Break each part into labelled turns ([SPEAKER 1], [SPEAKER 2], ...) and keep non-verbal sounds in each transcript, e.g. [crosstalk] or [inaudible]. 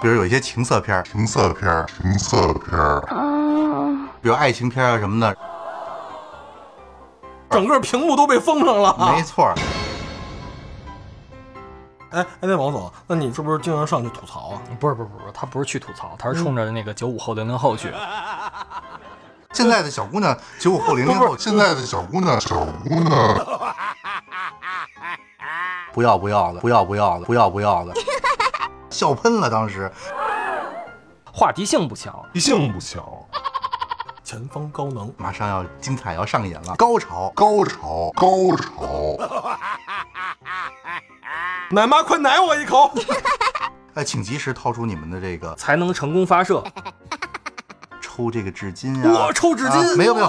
[SPEAKER 1] 比如有一些情色片儿，
[SPEAKER 2] 情色片儿，情色片儿，
[SPEAKER 1] 比如爱情片啊什么的，
[SPEAKER 3] 整个屏幕都被封上了。
[SPEAKER 1] 没错儿。
[SPEAKER 3] 哎哎，那王总，那你是不是经常上去吐槽啊？
[SPEAKER 4] 不是不是不是，他不是去吐槽，他是冲着那个九五后零零后去。
[SPEAKER 1] 现在的小姑娘，九五后、零零后，
[SPEAKER 2] 现在的小姑娘，小姑娘，
[SPEAKER 1] 不要不要的，不要不要的，不要不要的，笑喷了。当时
[SPEAKER 4] 话题性不强，
[SPEAKER 2] 一性不强，
[SPEAKER 3] 前方高能，
[SPEAKER 1] 马上要精彩要上演了，高潮！
[SPEAKER 2] 高潮，高潮，[laughs]
[SPEAKER 3] 奶妈快奶我一口！[laughs]
[SPEAKER 1] 哎，请及时掏出你们的这个
[SPEAKER 4] 才能成功发射。[laughs]
[SPEAKER 1] 抽这个纸巾啊！
[SPEAKER 3] 我抽纸巾，
[SPEAKER 1] 啊没有没有，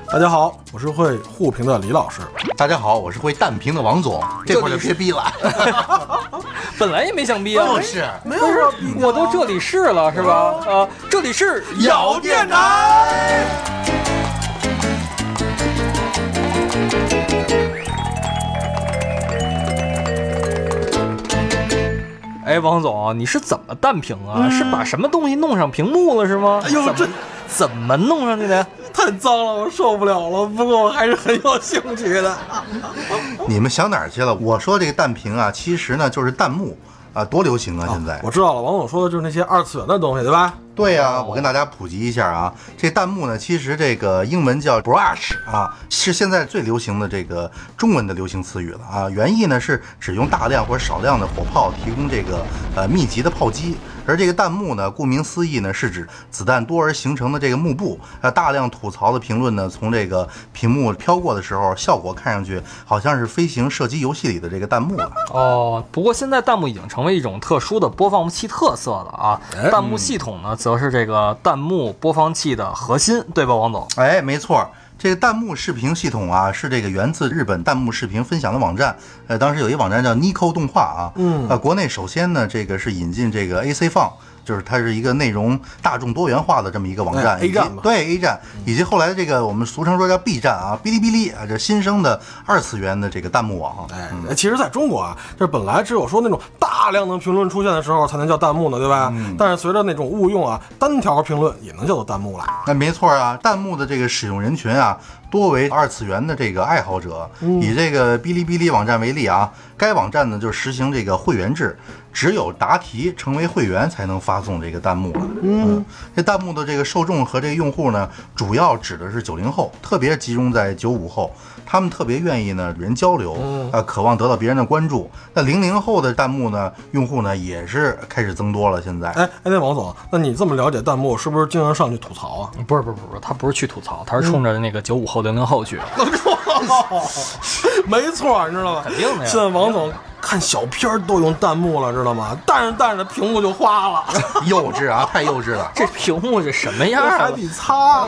[SPEAKER 3] 大家好，我是会互评的李老师。
[SPEAKER 1] 大家好，我是会弹屏的王总，这会儿就别逼了，[laughs]
[SPEAKER 4] 本来也没想逼啊，
[SPEAKER 1] 就是
[SPEAKER 3] 没有啊，
[SPEAKER 4] 我都这里是了是吧？啊，这里是
[SPEAKER 3] 咬电台。
[SPEAKER 4] 哎，王总，你是怎么弹屏啊？是把什么东西弄上屏幕了是吗？
[SPEAKER 3] 哎呦这
[SPEAKER 4] 怎么弄上去的？
[SPEAKER 3] 太脏了，我受不了了。不过我还是很有兴趣的。[laughs]
[SPEAKER 1] 你们想哪儿去了？我说这个弹屏啊，其实呢就是弹幕啊，多流行啊！现在
[SPEAKER 3] 我知道了，王总说的就是那些二次元的东西，对吧？
[SPEAKER 1] 对呀、我跟大家普及一下啊，这弹幕呢，其实这个英文叫 brush 啊，是现在最流行的这个中文的流行词语了啊。原意呢是只用大量或者少量的火炮提供这个呃密集的炮击，而这个弹幕呢，顾名思义呢，是指子弹多而形成的这个幕布。呃，大量吐槽的评论呢，从这个屏幕飘过的时候，效果看上去好像是飞行射击游戏里的这个弹幕了。
[SPEAKER 4] 哦，不过现在弹幕已经成为一种特殊的播放器特色了啊。弹幕系统呢，则是这个弹幕播放器的核心，对吧，王总？
[SPEAKER 1] 哎，没错儿，这个弹幕视频系统啊，是这个源自日本弹幕视频分享的网站。呃，当时有一网站叫 Nico 动画啊，
[SPEAKER 3] 嗯
[SPEAKER 1] 呃，国内首先呢，这个是引进这个 AC 放。就是它是一个内容大众多元化的这么一个网站、
[SPEAKER 3] 哎，A 站嘛
[SPEAKER 1] 对 A 站，以及后来的这个我们俗称说叫 B 站啊，哔哩哔哩啊，这新生的二次元的这个弹幕网。
[SPEAKER 3] 哎，其实在中国啊，这本来只有说那种大量的评论出现的时候才能叫弹幕呢，对吧？但是随着那种误用啊，单条评论也能叫做弹幕了。
[SPEAKER 1] 那没错啊，弹幕的这个使用人群啊，多为二次元的这个爱好者。以这个哔哩哔哩网站为例啊，该网站呢就实行这个会员制，只有答题成为会员才能发送这个弹幕了。嗯，这弹幕的这个受众和这个用户呢，主要指的是九零后，特别集中在九五后，他们特别愿意呢与人交流，呃，渴望得到别人的关注。那零零后的弹幕呢，用户呢也是开始增多了。现在，
[SPEAKER 3] 哎哎，那王总，那你这么了解弹幕，是不是经常上去吐槽啊？
[SPEAKER 4] 不是不是不是，他不是去吐槽，他是冲着那个九五后零零后去。[laughs]
[SPEAKER 3] 没错，你知道吗？
[SPEAKER 4] 肯定的呀
[SPEAKER 3] 现在王总看小片儿都用弹幕了，知道吗？弹着弹着屏幕就花了，[laughs]
[SPEAKER 1] 幼稚啊，太幼稚了。
[SPEAKER 4] 这屏幕是什么样啊 [laughs]
[SPEAKER 3] 还？得擦。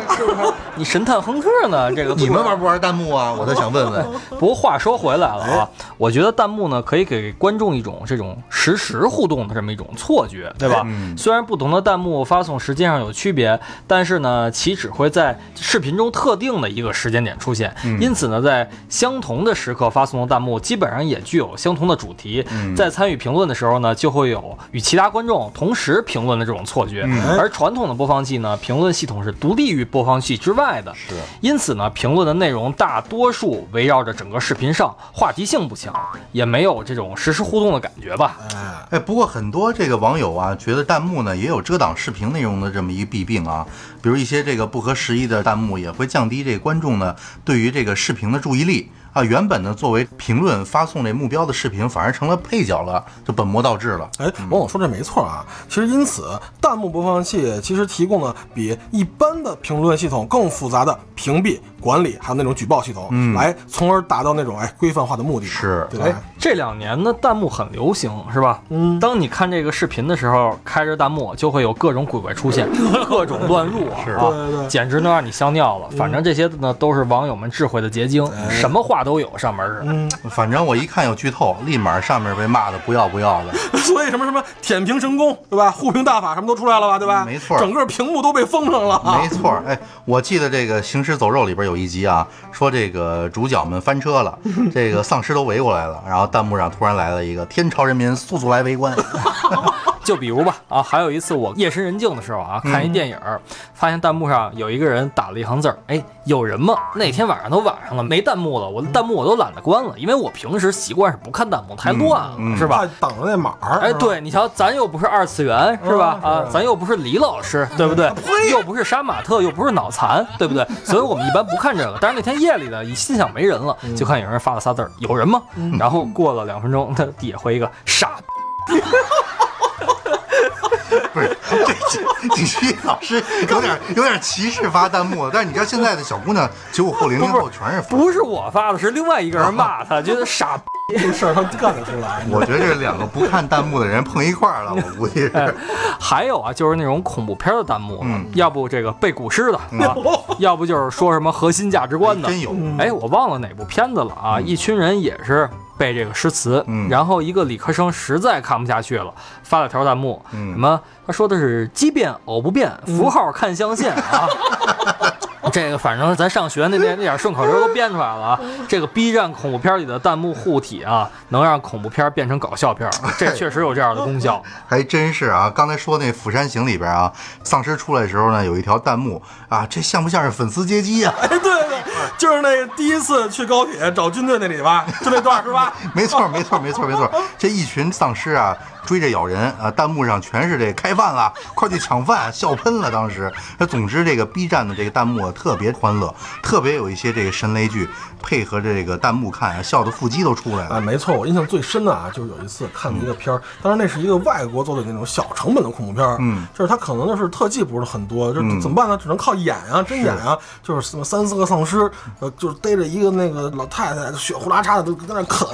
[SPEAKER 4] 你神探亨特呢？这个 [laughs]
[SPEAKER 1] 你们玩不玩弹幕啊？[laughs] 我倒想问问。
[SPEAKER 4] 不过话说回来了啊，我觉得弹幕呢可以给观众一种这种实时互动的这么一种错觉，对吧？虽然不同的弹幕发送时间上有区别，但是呢，其只会在视频中特定的一个时间点出现。因此呢，在相同的时刻发送的弹幕，基本上也具有相同的主题。在参与评论的时候呢，就会有与其他观众同时评论的这种错觉。而传统的播放器呢，评论系统是独立于播放器之外的。
[SPEAKER 1] 是
[SPEAKER 4] 因此呢，评论的内容大多数围绕着整个视频上，话题性不强，也没有这种实时互动的感觉吧。
[SPEAKER 1] 哎，不过很多这个网友啊，觉得弹幕呢也有遮挡视频内容的这么一个弊病啊，比如一些这个不合时宜的弹幕也会降低这个观众呢对于这个视频的注意力啊，原本呢作为评论发送这目标的视频，反而成了配角了，就本末倒置了。
[SPEAKER 3] 哎，王总说这没错啊。其实因此，弹幕播放器其实提供了比一般的评论系统更复杂的屏蔽管理，还有那种举报系统，来从而达到那种哎规范化的目的，
[SPEAKER 1] 是
[SPEAKER 3] 对吧？
[SPEAKER 4] 哎，这两年呢弹幕很流行，是吧？嗯，当你看这个视频的时候，开着弹幕就会有各种鬼怪出现，[laughs] 各种乱入啊，啊
[SPEAKER 3] 对对对
[SPEAKER 4] 简直能让你笑尿了。反正这些呢，都是网友们智慧的结晶，什么话都有，上面是。
[SPEAKER 1] 嗯反正我一看有剧透，立马上面被骂的不要不要的。[laughs]
[SPEAKER 3] 所以什么什么舔屏神功，对吧？护屏大法什么都出来了吧，对吧？
[SPEAKER 1] 没错
[SPEAKER 3] 整个屏幕都被封上了啊。
[SPEAKER 1] 没错，哎，我记得这个《行尸走肉》里边有一集啊，说这个主角们翻车了，这个丧尸都围过来了，然后弹幕上突然来了一个“天朝人民速速来围观 [laughs]
[SPEAKER 4] 就比如吧，啊，还有一次我夜深人静的时候啊，看一电影儿，发现弹幕上有一个人打了一行字儿，哎，有人吗？那天晚上都晚上了，没弹幕了，我的弹幕我都懒得关了，因为我平时习惯是不看弹幕，太乱了，是吧？
[SPEAKER 3] 怕挡着那码儿。
[SPEAKER 4] 哎，对你瞧，咱又不是二次元，是吧？啊，咱又不是李老师，对不对？又不是杀马特，又不是脑残，对不对？所以我们一般不看这个。但是那天夜里呢，一心想没人了，就看有人发了仨字儿：“有人吗？”然后过了两分钟，他底下回一个“傻逼
[SPEAKER 1] 不是，这这这老师有点有点歧视发弹幕，但是你知道现在的小姑娘九五后、零零后全是”，发。
[SPEAKER 4] 不是我发的，是另外一个人骂他，觉得傻逼。
[SPEAKER 3] 这事儿他干得出来。
[SPEAKER 1] 我觉得这两个不看弹幕的人碰一块儿了，我估计
[SPEAKER 4] 哎
[SPEAKER 1] 是。
[SPEAKER 4] 还有啊，就是那种恐怖片的弹幕，
[SPEAKER 1] 嗯
[SPEAKER 4] 要不这个背古诗的啊，要不就是说什么核心价值观的，
[SPEAKER 1] 真有，
[SPEAKER 4] 哎，我忘了哪部片子了啊！一群人也是背这个诗词，
[SPEAKER 1] 嗯
[SPEAKER 4] 然后一个理科生实在看不下去了，发了条弹幕，
[SPEAKER 1] 嗯
[SPEAKER 4] 什么他说的是奇变偶不变，符号看象限啊。[laughs] 这个反正咱上学那那那点顺口溜都编出来了啊！这个 B 站恐怖片里的弹幕护体啊，能让恐怖片变成搞笑片，这确实有这样的功效。[laughs]
[SPEAKER 1] 还真是啊！刚才说那《釜山行》里边啊，丧尸出来的时候呢，有一条弹幕啊，这像不像是粉丝接机啊？[laughs]
[SPEAKER 3] 哎，对对，就是那个第一次去高铁找军队那里吧，就那段是吧？[laughs]
[SPEAKER 1] 没错，没错，没错，没错。这一群丧尸啊，追着咬人啊，弹幕上全是这开饭了，快去抢饭，笑喷了。当时，那总之这个 B 站的这个弹幕啊特别欢乐，特别有一些这个神雷剧，配合着这个弹幕看啊，笑的腹肌都出来
[SPEAKER 3] 哎，
[SPEAKER 1] 了。
[SPEAKER 3] 没错，我印象最深的啊，就是有一次看的一个片儿，当然那是一个外国做的那种小成本的恐怖片儿，
[SPEAKER 1] 嗯，
[SPEAKER 3] 就是它可能就是特技不是很多，就是怎么办呢？只能靠演啊，真演啊，就是什么三四个丧尸，呃，就是逮着一个那个老太太，血呼啦嚓的都在那啃，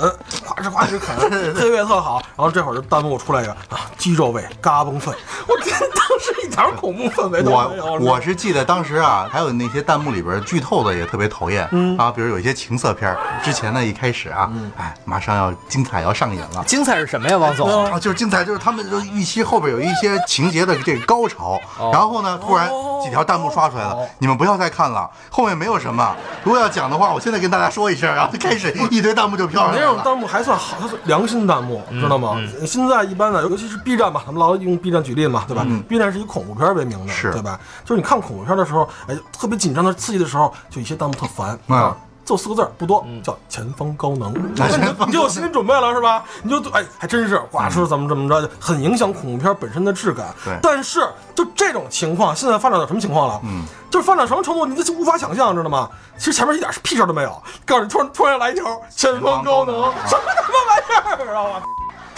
[SPEAKER 3] 哗哧哗哧啃，[laughs] 配乐特好。然后这会儿就弹幕出来一个啊，鸡肉味，嘎嘣脆，我天，当时一点恐怖氛围都没有。
[SPEAKER 1] 我我是记得当时啊，还有那些弹幕里边剧透的也特别讨厌、啊，比如有一些情色片，之前呢一开始啊，哎，马上要精彩要上演了。
[SPEAKER 4] 精彩是什么呀，王总？
[SPEAKER 1] 啊，就是精彩，就是他们就预期后边有一些情节的这个高潮，然后呢，突然几条弹幕刷出来了，你们不要再看了，后面没有什么。如果要讲的话，我现在跟大家说一声，然后开始一堆弹幕就飘上来了。
[SPEAKER 3] 那种弹幕还算好，它是良心弹幕，知道吗？现在一般的，尤其是 B 站吧，咱们老用 B 站举例嘛，对吧、b 站是以恐怖片为名的，
[SPEAKER 1] 是
[SPEAKER 3] 对吧？就是你看恐怖片的时候，哎，特别紧张的、刺激的时候，就一些弹幕特烦
[SPEAKER 1] 嗯
[SPEAKER 3] 啊。就四个字儿不多，叫前方高能，[laughs] [laughs] 那你就你就有心理准备了是吧？你就哎，还真是哇，说怎么怎么着，很影响恐怖片本身的质感。
[SPEAKER 1] 对
[SPEAKER 3] 但是就这种情况，现在发展到什么情况了？嗯，就是发展什么程度，你就无法想象，知道吗？其实前面一点屁事儿都没有，告诉你突然突然来一条前方高能，什么他妈玩意儿，知道吗？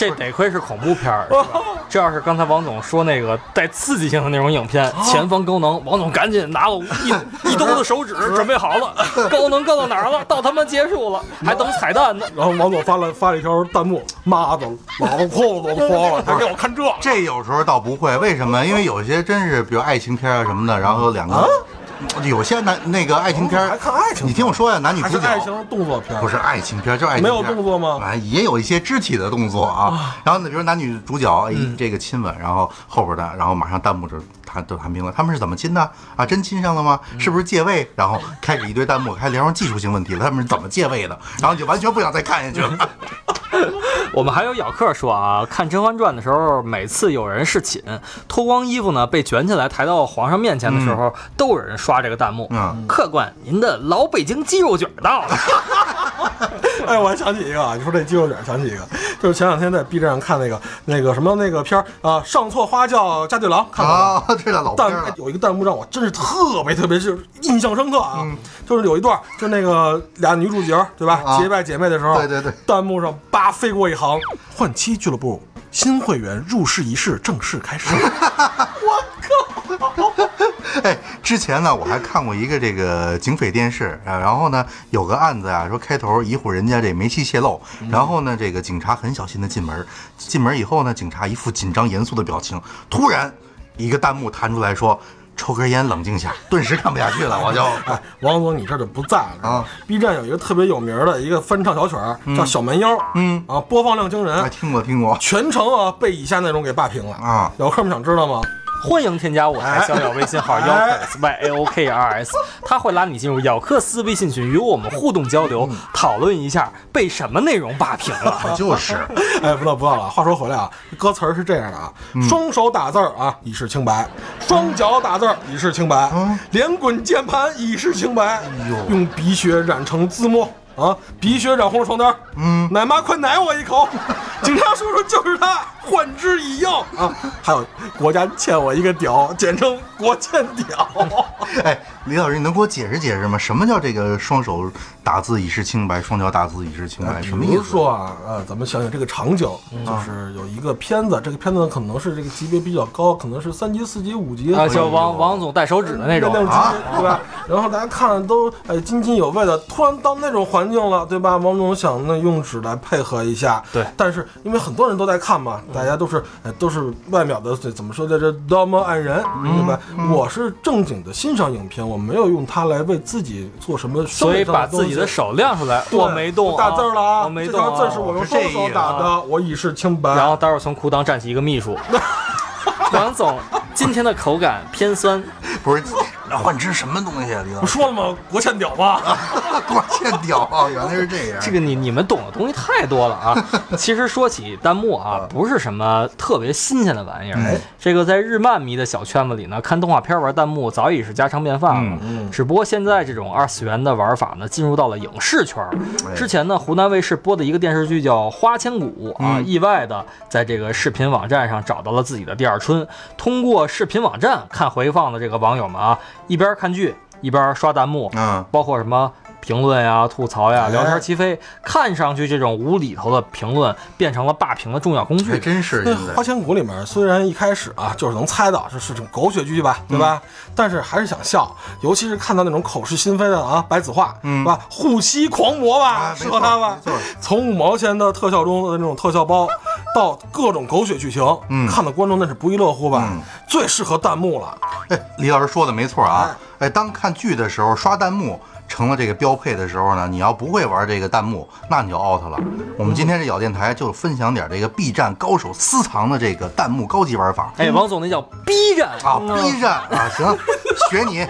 [SPEAKER 4] 这得亏是恐怖片儿，[laughs] 这要是刚才王总说那个带刺激性的那种影片，前方高能，王总赶紧拿了一 [laughs] 一兜子手指，准备好了，[laughs] 高能高到哪儿了？到他妈结束了，还等彩蛋呢。
[SPEAKER 3] 然后王总发了发了一条弹幕，妈的，老子裤子都脱了，还给我看这。
[SPEAKER 1] 这有时候倒不会，为什么？因为有些真是，比如爱情片啊什么的，然后有两个，有些男那个爱情片儿，
[SPEAKER 3] 还看爱情
[SPEAKER 1] 你听我说呀，男女主角
[SPEAKER 3] 是爱情动作片？
[SPEAKER 1] 不是爱情片，就是爱情
[SPEAKER 3] 没
[SPEAKER 1] 片。
[SPEAKER 3] 有动作吗
[SPEAKER 1] 啊，也有一些肢体的动作啊。然后呢，比如男女主角哎这个亲吻，然后后边的，然后马上弹幕就谈都谈明了，他们是怎么亲的啊？真亲上了吗？是不是借位？然后开始一堆弹幕，开始聊上技术性问题了，他们是怎么借位的？然后你就完全不想再看下去了。[laughs]
[SPEAKER 4] 我们还有咬客说啊，看《甄嬛传》的时候，每次有人侍寝，脱光衣服呢被卷起来抬到皇上面前的时候，都有人刷这个弹幕。
[SPEAKER 1] 嗯
[SPEAKER 4] 客官，您的老北京鸡肉卷到了。[laughs]
[SPEAKER 3] 哎，我还想起一个啊，你说这肌肉点，想起一个，就是前两天在 B 站上看那个那个什么那个片儿啊，上错花轿嫁对郎，看过吗？
[SPEAKER 1] 啊，这了老片
[SPEAKER 3] 弹
[SPEAKER 1] 儿了，
[SPEAKER 3] 有一个弹幕让我真是特别特别就是印象深刻啊，就是有一段就那个俩女主角对吧，
[SPEAKER 1] 啊
[SPEAKER 3] 结拜姐妹的时候，
[SPEAKER 1] 对对对
[SPEAKER 3] 弹幕上叭飞过一行，换妻俱乐部新会员入室仪式正式开始。[laughs] [laughs]
[SPEAKER 1] 哎，之前呢，我还看过一个这个警匪电视啊，然后呢，有个案子啊，说开头一户人家这煤气泄漏，然后呢，这个警察很小心的进门，进门以后呢，警察一副紧张严肃的表情，突然一个弹幕弹出来说。抽根烟，冷静下，顿时看不下去了，[laughs] 我就
[SPEAKER 3] 哎，[laughs] 王总，你这就不在了
[SPEAKER 1] 啊
[SPEAKER 3] ！B 站有一个特别有名的一个翻唱小曲儿，叫《小蛮腰》，
[SPEAKER 1] 嗯
[SPEAKER 3] 啊，播放量惊人
[SPEAKER 1] 哎，听过听过
[SPEAKER 3] 全程啊被以下内容给霸屏了
[SPEAKER 1] 啊！
[SPEAKER 3] 有客们想知道吗？
[SPEAKER 4] 欢迎添加我台逍遥微信号 y a o k r s，他会拉你进入咬克斯微信群，与我们互动交流，讨论一下被什么内容霸屏了。[laughs]
[SPEAKER 1] 就是，[laughs]
[SPEAKER 3] 哎，不闹不闹了。话说回来啊，歌词儿是这样的啊：双手打字儿啊，以示清白；双脚打字儿，以示清白；连滚键盘，以示清白。用鼻血染成字幕。啊！鼻血染红了床单。嗯，奶妈快奶我一口！[laughs] 警察叔叔就是他，换之以药啊！还有国家欠我一个屌，简称国欠屌。[laughs]
[SPEAKER 1] 哎，李老师，你能给我解释解释吗？什么叫这个双手打字以示清白，双脚打字以示清白？什么意
[SPEAKER 3] 比如
[SPEAKER 1] 思？
[SPEAKER 3] 说啊，呃，咱们想想这个场景，就是有一个片子，这个片子可能是这个级别比较高，可能是三级、四级、五级
[SPEAKER 4] 啊，就王王总带手指的那种
[SPEAKER 3] 那种级
[SPEAKER 1] 啊
[SPEAKER 3] 别，对吧？然后大家看都哎津津有味的，突然到那种环境了，对吧？王总想那用纸来配合一下，
[SPEAKER 4] 对
[SPEAKER 3] 但是因为很多人都在看嘛，大家都是呃都是外表的怎么说的这？道貌岸然，对吧？我是正经的欣赏影片，我没有用它来为自己做什么
[SPEAKER 4] 所以把自己的手亮出来，我没动、啊，
[SPEAKER 3] 大字了啊！
[SPEAKER 4] 我没
[SPEAKER 3] 这
[SPEAKER 4] 动、啊，
[SPEAKER 3] 条字是我用双手打的，我以示清白。
[SPEAKER 4] 然后待会儿从裤裆站起一个秘书，[laughs] 王总，今天的口感偏酸，
[SPEAKER 1] 不是，那换只什么东西啊？李老
[SPEAKER 3] 不，说了吗？国欠屌吧？[laughs]
[SPEAKER 1] 国欠屌啊！原来是这样。
[SPEAKER 4] 这个你你们懂的东西太多了啊！[laughs] 其实说起弹幕啊，不是什么特别新鲜的玩意儿。这个在日漫迷的小圈子里呢，看动画片玩弹幕早已是家常便饭了。只不过现在这种二次元的玩法呢，进入到了影视圈儿。之前呢，湖南卫视播的一个电视剧叫《花千骨》啊，意外的在这个视频网站上找到了自己的第二春。通过视频网站看回放的这个网友们啊，一边看剧一边刷弹幕，
[SPEAKER 1] 嗯，
[SPEAKER 4] 包括什么评论呀、吐槽呀、
[SPEAKER 1] 哎
[SPEAKER 4] 聊天齐飞，看上去这种无厘头的评论变成了霸屏的重要工具。
[SPEAKER 1] 还真是
[SPEAKER 3] 那《花。千骨》里面虽然一开始啊就是能猜到这是种狗血剧吧，对吧？但是还是想笑，尤其是看到那种口是心非的啊白子画，是吧？护膝狂魔吧，
[SPEAKER 1] 啊
[SPEAKER 3] 适合他吧？从五毛钱的特效中的那种特效包，到各种狗血剧情，
[SPEAKER 1] 嗯
[SPEAKER 3] 看的观众那是不亦乐乎吧？
[SPEAKER 1] 嗯
[SPEAKER 3] 最适合弹幕了。
[SPEAKER 1] 哎，李老师说的没错啊。哎，当看剧的时候刷弹幕成了这个标配的时候呢，你要不会玩这个弹幕，那你就 out 了。我们今天这咬电台就分享点这个 B 站高手私藏的这个弹幕高级玩法。
[SPEAKER 4] 哎，王总那叫 B 站
[SPEAKER 1] 啊，B 站啊，[laughs] 行，学你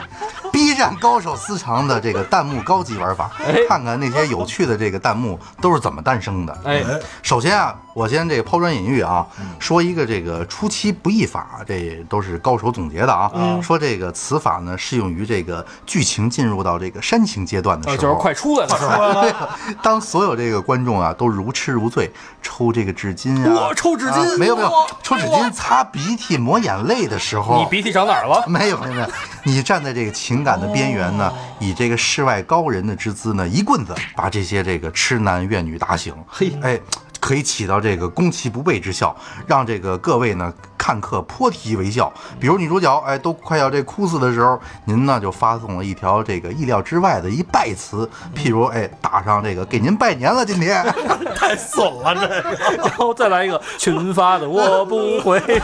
[SPEAKER 1] ，B 站高手私藏的这个弹幕高级玩法，
[SPEAKER 4] 哎
[SPEAKER 1] 看看那些有趣的这个弹幕都是怎么诞生的。
[SPEAKER 4] 哎，
[SPEAKER 1] 首先啊，我先这个抛砖引玉啊，说一个这个出其不意法，这都是高手总结的啊。说这个此法呢，适用于这个剧情进入到这个煽情阶段的时候，
[SPEAKER 4] 呃就是快出来了是吧？[laughs]
[SPEAKER 1] 当所有这个观众啊都如痴如醉，抽这个纸巾啊，
[SPEAKER 4] 哇抽纸巾
[SPEAKER 1] 啊没有没有
[SPEAKER 4] 哇，
[SPEAKER 1] 抽纸巾擦鼻涕抹眼泪的时候，
[SPEAKER 4] 你鼻涕长哪儿了？[laughs]
[SPEAKER 1] 没有没有没有，你站在这个情感的边缘呢，以这个世外高人的之姿呢，一棍子把这些这个痴男怨女打醒。
[SPEAKER 4] 嘿
[SPEAKER 1] 哎，可以起到这个攻其不备之效，让这个各位呢看客破涕为笑。比如女主角哎都快要这哭死的时候，您呢就发送了一条这个意料之外的一拜词，譬如哎打上这个给您拜年了，今天。[laughs]
[SPEAKER 3] 太损了，这个 [laughs]
[SPEAKER 4] 然后再来一个群发的，我不会。
[SPEAKER 3] 不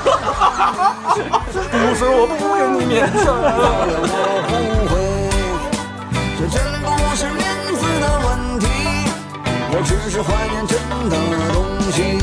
[SPEAKER 3] 是我不给你面子。
[SPEAKER 5] 我不会，这是怀念真的东西。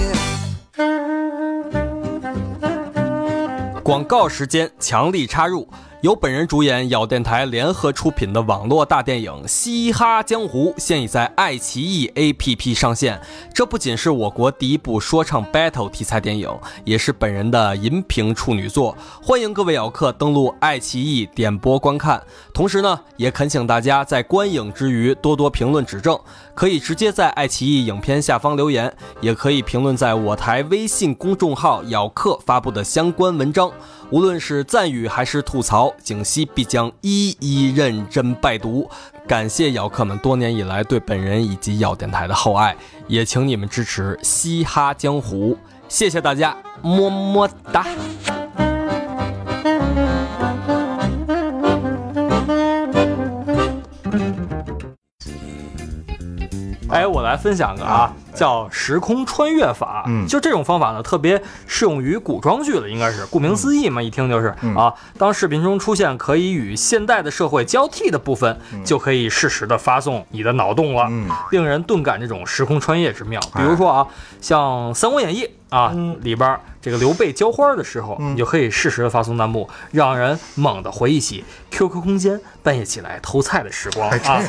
[SPEAKER 4] 广告时间，强力插入。
[SPEAKER 6] 由本人主演，咬电台联合出品的网络大电影《嘻哈江湖》现已在爱奇艺 APP 上线。这不仅是我国第一部说唱 battle 题材电影，也是本人的银屏处女作。欢迎各位咬客登录爱奇艺点播观看。同时呢，也恳请大家在观影之余多多评论指正，可以直接在爱奇艺影片下方留言，也可以评论在我台微信公众号“咬客”发布的相关文章。无论是赞誉还是吐槽，景熙必将一一认真拜读。感谢咬客们多年以来对本人以及咬电台的厚爱，也请你们支持嘻哈江湖，谢谢大家，么么哒。
[SPEAKER 4] 哎，我来分享个啊，叫时空穿越法。
[SPEAKER 1] 嗯。
[SPEAKER 4] 就这种方法呢，特别适用于古装剧了，应该是顾名思义嘛，一听就是、
[SPEAKER 1] 嗯。
[SPEAKER 4] 啊，当视频中出现可以与现代的社会交替的部分，就可以适时的发送你的脑洞了，
[SPEAKER 1] 嗯。
[SPEAKER 4] 令人顿感这种时空穿越之妙。比如说啊，像《三国演义》啊、
[SPEAKER 3] 嗯。
[SPEAKER 4] 里边儿这个刘备浇花的时候，
[SPEAKER 1] 嗯。
[SPEAKER 4] 你就可以适时的发送弹幕，让人猛地回忆起 QQ 空间半夜起来偷菜的时光啊。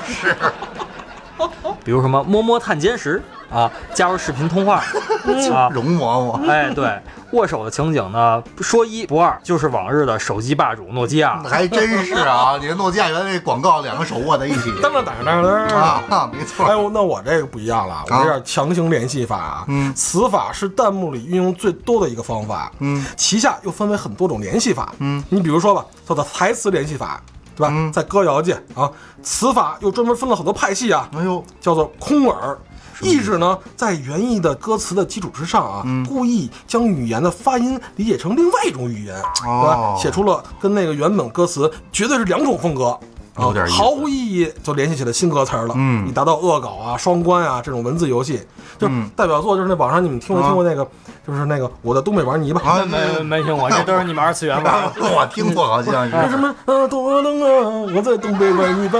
[SPEAKER 4] [laughs] 比如什么摸摸探监时啊，加入视频通话 [laughs] 啊，
[SPEAKER 1] 容嬷嬷，
[SPEAKER 4] 哎，对，握手的情景呢，说一不二，就是往日的手机霸主诺基亚。[laughs]
[SPEAKER 1] 还真是啊！你这诺基亚原来那广告两个手握在一起
[SPEAKER 3] 噔噔噔噔噔
[SPEAKER 1] 啊，啊没错
[SPEAKER 3] 哎，。呦那我这个不一样了，我这叫强行联系法啊。
[SPEAKER 1] 嗯
[SPEAKER 3] 此法是弹幕里运用最多的一个方法。
[SPEAKER 1] 嗯，
[SPEAKER 3] 旗下又分为很多种联系法。
[SPEAKER 1] 嗯，
[SPEAKER 3] 你比如说吧，叫做台词联系法，对吧？
[SPEAKER 1] 嗯
[SPEAKER 3] 在歌谣界啊，词法又专门分了很多派系啊，
[SPEAKER 1] 哎呦，
[SPEAKER 3] 叫做空耳。意指呢，在原意的歌词的基础之上啊，
[SPEAKER 1] 嗯
[SPEAKER 3] 故意将语言的发音理解成另外一种语言，对吧
[SPEAKER 1] 哦？
[SPEAKER 3] 写出了跟那个原本歌词绝对是两种风格。啊
[SPEAKER 1] 有点
[SPEAKER 3] 毫无意义就联系起了新歌词儿了，
[SPEAKER 1] 嗯
[SPEAKER 3] 以达到恶搞啊、双关啊这种文字游戏。就代表作就是那网上你们听没听过那个，就是那个我在东北玩泥巴，
[SPEAKER 1] 啊，
[SPEAKER 4] 没没听过，这都是你们二次元吧。[laughs]
[SPEAKER 1] 我听过，好像
[SPEAKER 3] 什么啊多冷啊，我在东北玩泥巴。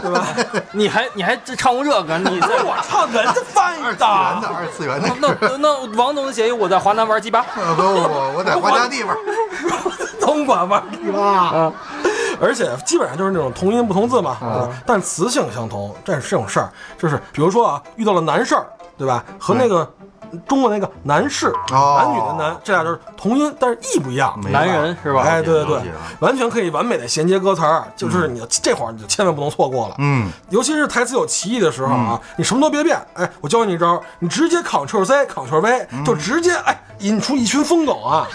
[SPEAKER 3] 对吧？
[SPEAKER 4] 你还你还唱过这个？你这 [laughs]
[SPEAKER 3] 我唱人家翻译
[SPEAKER 1] 二次元的，二次元的。
[SPEAKER 4] 那那那王总写我在华南玩鸡巴。[laughs]
[SPEAKER 1] 啊不不不，我在华家地方。[laughs]
[SPEAKER 3] 东莞玩鸡巴。啊而且基本上就是那种同音不同字嘛，
[SPEAKER 1] 啊
[SPEAKER 3] 但词性相同。这是这种事儿，就是比如说啊，遇到了难事儿，对吧？和那个中国那个男士，
[SPEAKER 1] 哦
[SPEAKER 3] 男女的男，这俩就是同音，但是意不一样。
[SPEAKER 1] 没
[SPEAKER 4] 男人是吧？
[SPEAKER 3] 哎，对对对
[SPEAKER 1] 了解了，
[SPEAKER 3] 完全可以完美的衔接歌词儿，就是你这会儿你就千万不能错过了。
[SPEAKER 1] 嗯，
[SPEAKER 3] 尤其是台词有歧义的时候啊，你什么都别变，哎，我教你一招，你直接 Ctrl C Ctrl V，、就直接哎引出一群疯狗啊！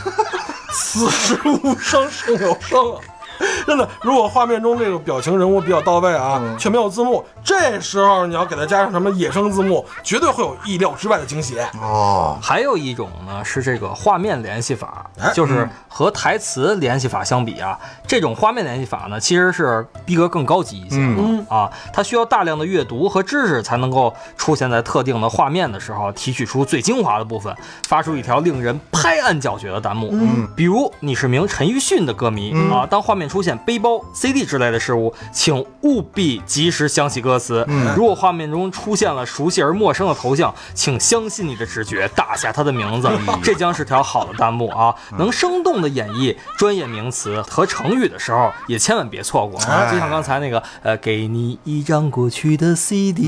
[SPEAKER 3] 此时无声胜有声啊！[laughs] 真的，如果画面中这个表情人物比较到位啊，却没有字幕，这时候你要给它加上什么野生字幕，绝对会有意料之外的惊喜。
[SPEAKER 1] 哦，
[SPEAKER 4] 还有一种呢是这个画面联系法
[SPEAKER 3] 哎，
[SPEAKER 4] 就是和台词联系法相比啊，这种画面联系法呢其实是逼格更高级一些
[SPEAKER 1] 嗯。
[SPEAKER 4] 啊，它需要大量的阅读和知识才能够出现在特定的画面的时候，提取出最精华的部分，发出一条令人拍案叫绝的弹幕。
[SPEAKER 1] 嗯，
[SPEAKER 4] 比如你是名陈奕迅的歌迷、啊，当画面出现背包、CD 之类的事物，请务必及时想起歌词。如果画面中出现了熟悉而陌生的头像，请相信你的直觉，打下他的名字，[laughs] 这将是条好的弹幕啊！能生动的演绎专业名词和成语的时候，也千万别错过啊！
[SPEAKER 1] 哎
[SPEAKER 4] 就像刚才那个，呃，给你一张过去的 CD，、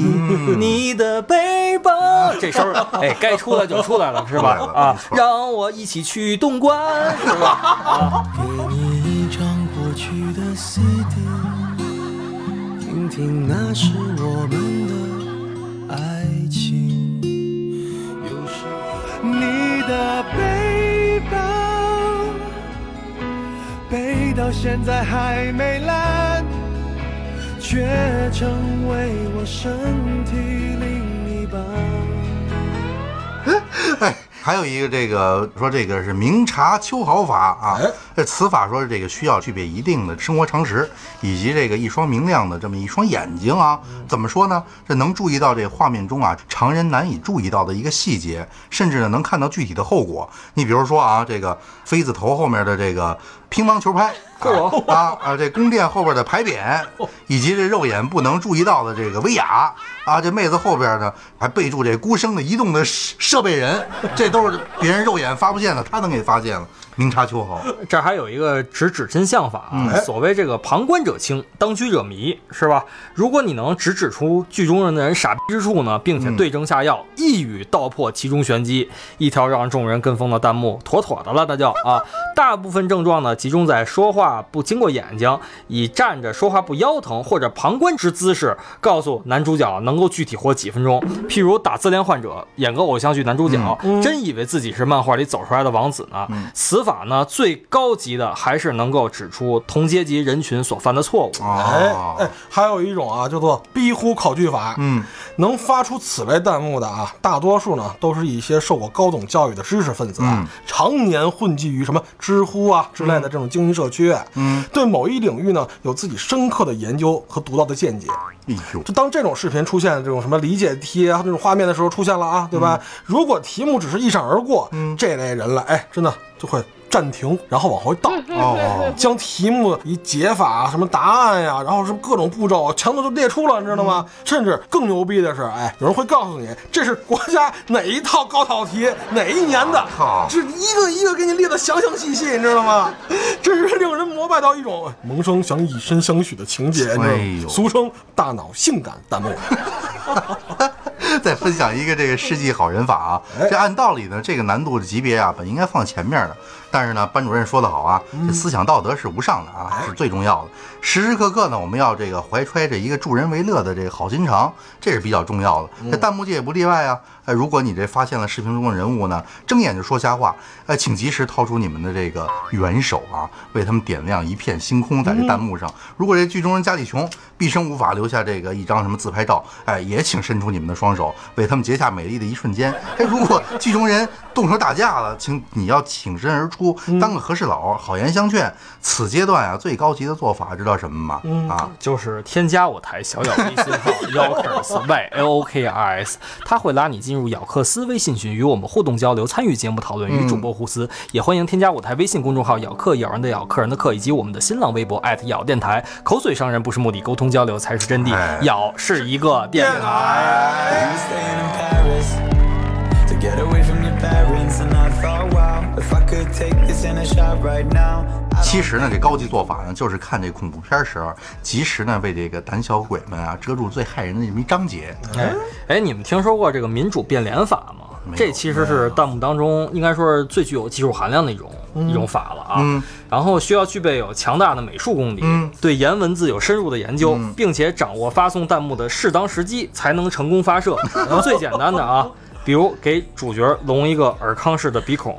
[SPEAKER 4] 你的背包，[laughs] 这时候哎，该出来就出来了，是吧？啊让我一起去东莞，是吧？啊。
[SPEAKER 5] 给你一张过去的 CD，听听那是我们的爱情。有时你的背包背到现在还没烂，却成为我身体另一半。[laughs]
[SPEAKER 1] 还有一个这个说这个是明察秋毫法啊
[SPEAKER 3] 哎，
[SPEAKER 1] 这此法说是这个需要具备一定的生活常识，以及这个一双明亮的这么一双眼睛啊。怎么说呢？这能注意到这画面中啊常人难以注意到的一个细节，甚至呢能看到具体的后果。你比如说啊，这个妃子头后面的这个乒乓球拍。[laughs] 啊啊！这宫殿后边的牌匾，以及这肉眼不能注意到的这个威亚啊，这妹子后边呢还备注这孤生的移动的设设备人，这这都是别人肉眼发不见的，他能给发现了，明察秋毫。
[SPEAKER 4] 这儿还有一个直指真相法啊，
[SPEAKER 3] 哎
[SPEAKER 4] 所谓这个旁观者清，当局者迷，是吧？如果你能直指出剧中人的人傻逼之处呢，并且对症下药，一语道破其中玄机，一条让众人跟风的弹幕，妥妥的了，那叫啊。[laughs] 大部分症状呢，集中在说话不经过眼睛，以站着说话不腰疼或者旁观之姿势，告诉男主角能够具体活几分钟。譬如打自恋患者演个偶像剧男主角，真以为自己是漫画里走出来的王子呢。此法呢，最高级的还是能够指出同阶级人群所犯的错误。
[SPEAKER 3] 哎
[SPEAKER 1] 哦，
[SPEAKER 3] 哎，还有一种啊，叫做逼呼考据法。
[SPEAKER 1] 嗯，
[SPEAKER 3] 能发出此类弹幕的啊，大多数呢都是一些受过高等教育的知识分子啊，常年混迹于什么知乎啊之类的这种精英社区。嗯，对某一领域呢有自己深刻的研究和独到的见解。
[SPEAKER 1] 哎呦，
[SPEAKER 3] 就当这种视频出现这种什么理解题啊这种画面的时候出现了啊，对吧？如果题目只是一闪而过，这类人了，哎，真的就会暂停，然后往回倒。
[SPEAKER 1] 哦，
[SPEAKER 3] 将题目以解法、什么答案呀，然后什么各种步骤全都都列出了，你知道吗？甚至更牛逼的是，哎，有人会告诉你这是国家哪一套高考题，哪一年的
[SPEAKER 1] 靠，
[SPEAKER 3] 是一个一个给你列的详详细细，你知道吗？[laughs] 真是令人膜拜到一种萌生想以身相许的情节，你知道吗？
[SPEAKER 1] 哎呦
[SPEAKER 3] 俗称大脑性感弹幕。[laughs] [laughs]
[SPEAKER 1] 再分享一个这个世纪好人法啊，这按道理呢，这个难度的级别啊，本应该放前面的，但是呢，班主任说得好啊，这思想道德是无上的啊，是最重要的。时时刻刻呢，我们要这个怀揣着一个助人为乐的这个好心肠，这是比较重要的。这弹幕界也不例外啊。哎，如果你这发现了视频中的人物呢，睁眼就说瞎话，哎，请及时掏出你们的这个援手啊，为他们点亮一片星空，在这弹幕上。如果这剧中人家里穷，毕生无法留下这个一张什么自拍照，哎，也请伸出你们的双手，为他们结下美丽的一瞬间。[laughs] 哎，如果剧中人动手打架了，请你要挺身而出，当个和事佬，好言相劝。此阶段啊，最高级的做法知道什么吗？啊，
[SPEAKER 4] 就是添加我台小咬微信号 Yokers Y L O K R S，他会拉你进入咬克斯微信群，与我们互动交流，参与节目讨论，与主播互撕。也欢迎添加我台微信公众号咬客咬人的咬客人的客，以及我们的新浪微博咬电台。口水伤人不是目的，沟通交流才是真谛。
[SPEAKER 1] 哎
[SPEAKER 4] 咬是一个电台。
[SPEAKER 5] Staying in Paris to get away from your parents. And I thought, wow, if I could take this in a shot right now. I
[SPEAKER 1] 其实呢，这高级做法呢，就是看这恐怖片时候，及时呢为这个胆小鬼们啊遮住最害人的这么一章节。
[SPEAKER 4] 哎哎，你们听说过这个民主变脸法吗？这其实是弹幕当中应该说是最具有技术含量的一种、一种法了啊。
[SPEAKER 1] 嗯
[SPEAKER 4] 然后需要具备有强大的美术功底，
[SPEAKER 1] 嗯
[SPEAKER 4] 对颜文字有深入的研究，并且掌握发送弹幕的适当时机，才能成功发射。最简单的啊。[laughs] 比如给主角隆一个尔康式的鼻孔，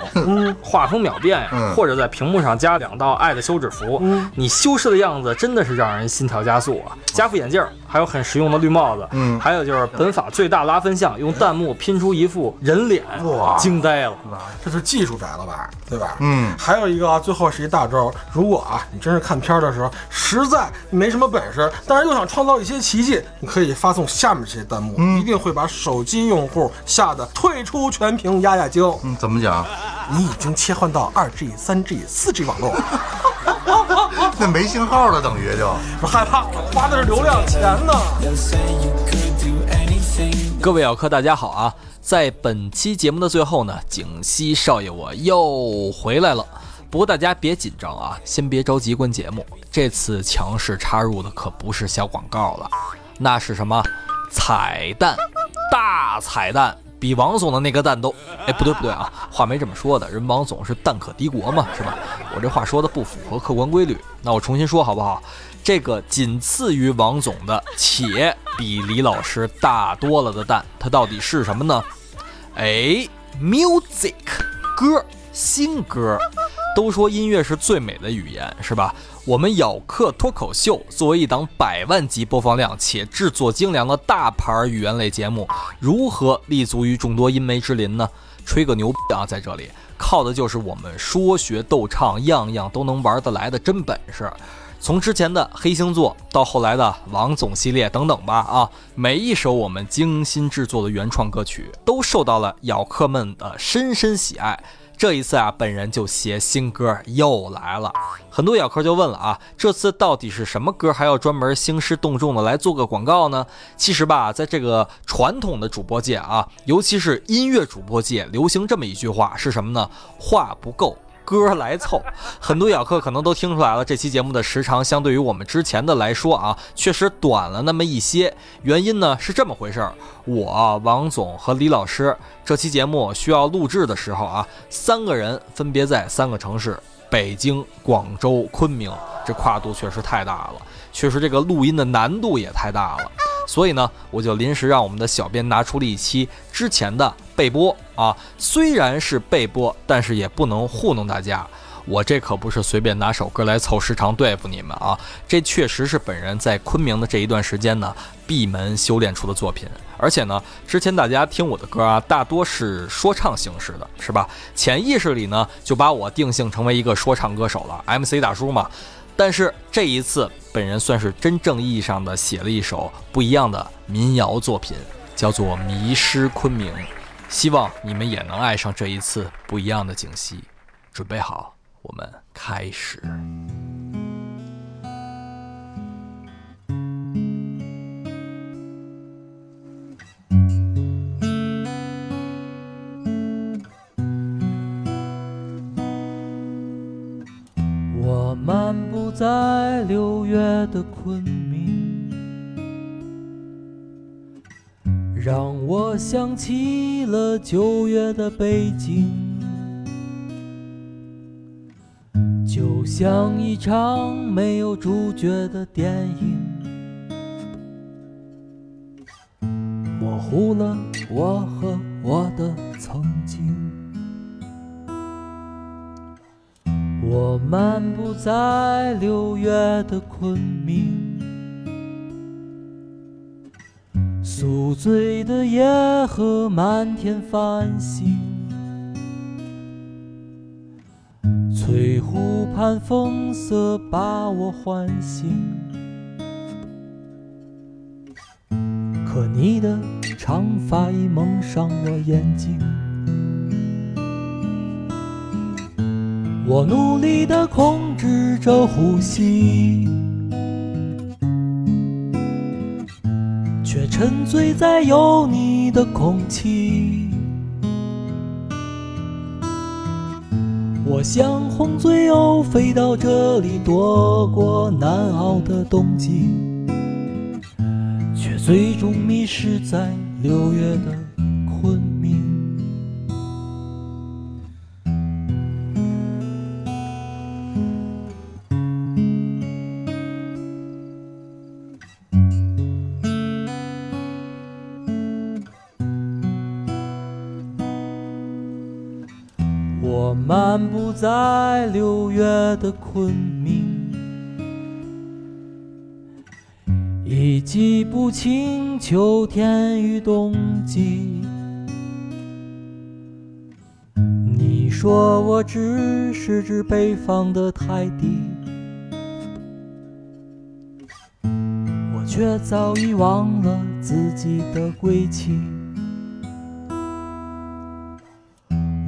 [SPEAKER 4] 画风秒变呀，
[SPEAKER 1] 嗯
[SPEAKER 4] 或者在屏幕上加两道爱的休止符，你修饰的样子真的是让人心跳加速啊！加副眼镜儿，还有很实用的绿帽子，
[SPEAKER 1] 嗯
[SPEAKER 4] 还有就是本法最大拉分项，用弹幕拼出一副人脸，
[SPEAKER 1] 哇
[SPEAKER 4] 惊呆了。
[SPEAKER 3] 这是技术宅了吧，对吧？
[SPEAKER 1] 嗯
[SPEAKER 3] 还有一个啊，最后是一大招。如果啊，你真是看片儿的时候实在没什么本事，但是又想创造一些奇迹，你可以发送下面这些弹幕，一定会把手机用户吓得退出全屏压压惊。
[SPEAKER 1] 嗯，怎么讲？
[SPEAKER 3] 你已经切换到二 G、三 G、四 G 网络，[laughs]
[SPEAKER 1] 那没信号了，等于就。
[SPEAKER 3] 不害怕了，花的是流量钱呢。
[SPEAKER 6] 各位咬客，大家好啊！在本期节目的最后呢，景熙少爷我又回来了。不过大家别紧张啊，先别着急关节目。这次强势插入的可不是小广告了，那是什么？彩蛋，大彩蛋，比王总的那个蛋都……哎，不对不对啊，话没这么说的，人王总是蛋可敌国嘛，是吧？我这话说的不符合客观规律，那我重新说好不好？这个仅次于王总的，且比李老师大多了的蛋，它到底是什么呢？哎，music 歌，新歌。都说音乐是最美的语言，是吧？我们咬客脱口秀作为一档百万级播放量且制作精良的大牌语言类节目，如何立足于众多音媒之林呢？吹个牛逼啊，在这里靠的就是我们说学逗唱，样样都能玩得来的真本事。从之前的黑星座到后来的王总系列等等吧，啊，每一首我们精心制作的原创歌曲都受到了咬客们的深深喜爱。这一次啊，本人就携新歌又来了。很多咬客就问了啊，这次到底是什么歌，还要专门兴师动众的来做个广告呢？其实吧，在这个传统的主播界啊，尤其是音乐主播界，流行这么一句话是什么呢？话不够。歌来凑，很多咬客可能都听出来了。这期节目的时长相对于我们之前的来说啊，确实短了那么一些。原因呢是这么回事儿：我、王总和李老师这期节目需要录制的时候啊，三个人分别在三个城市——北京、广州、昆明，这跨度确实太大了，确实这个录音的难度也太大了。所以呢，我就临时让我们的小编拿出了一期之前的备播啊，虽然是备播，但是也不能糊弄大家。我这可不是随便拿首歌来凑时长对付你们啊，这确实是本人在昆明的这一段时间呢闭门修炼出的作品。而且呢，之前大家听我的歌啊，大多是说唱形式的，是吧？潜意识里呢，就把我定性成为一个说唱歌手了，MC 大叔嘛。但是这一次，本人算是真正意义上的写了一首不一样的民谣作品，叫做《迷失昆明》。希望你们也能爱上这一次不一样的景溪。准备好，我们开始。
[SPEAKER 7] 在六月的昆明，让我想起了九月的北京，就像一场没有主角的电影，模糊了我和我的曾漫步在六月的昆明，宿醉的夜和满天繁星，翠湖畔风色把我唤醒，可你的长发已蒙上我眼睛。我努力地控制着呼吸，却沉醉在有你的空气。我像红嘴鸥飞到这里，躲过难熬的冬季，却最终迷失在六月的六月的昆明，已记不清秋天与冬季。你说我只是只北方的泰迪，我却早已忘了自己的归期。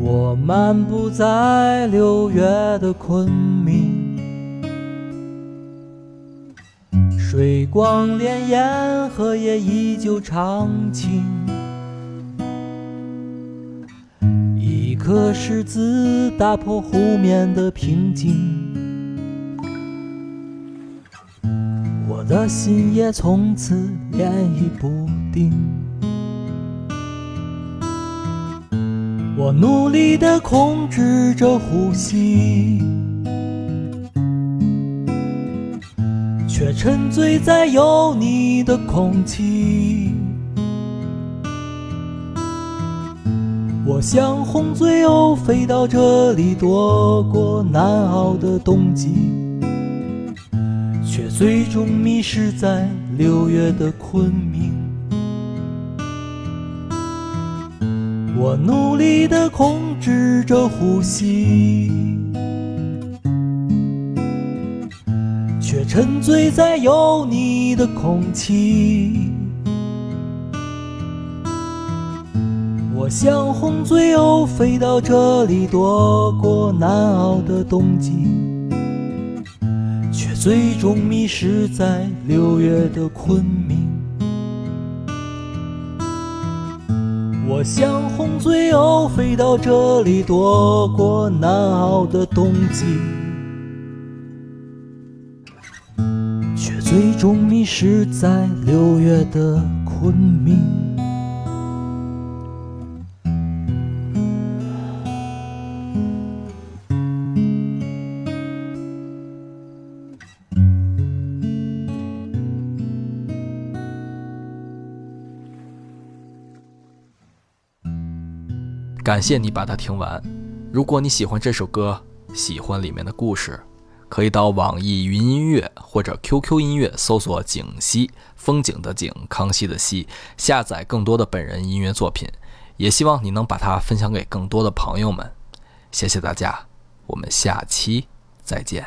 [SPEAKER 7] 我漫步在六月的昆明，水光潋滟，荷叶依旧长青。一颗石子打破湖面的平静，我的心也从此涟漪不定。我努力地控制着呼吸，却沉醉在有你的空气。我像红嘴鸥飞到这里，躲过难熬的冬季，却最终迷失在六月的昆明。我努力地控制着呼吸，却沉醉在有你的空气。我像红嘴鸥飞到这里，躲过难熬的冬季，却最终迷失在六月的昆明。我想红嘴鸥飞到这里，躲过难熬的冬季，却最终迷失在六月的昆明。
[SPEAKER 6] 感谢你把它听完。如果你喜欢这首歌，喜欢里面的故事，可以到网易云音乐或者 QQ 音乐搜索“景熙”，风景的景，康熙的熙，下载更多的本人音乐作品。也希望你能把它分享给更多的朋友们。谢谢大家，我们下期再见。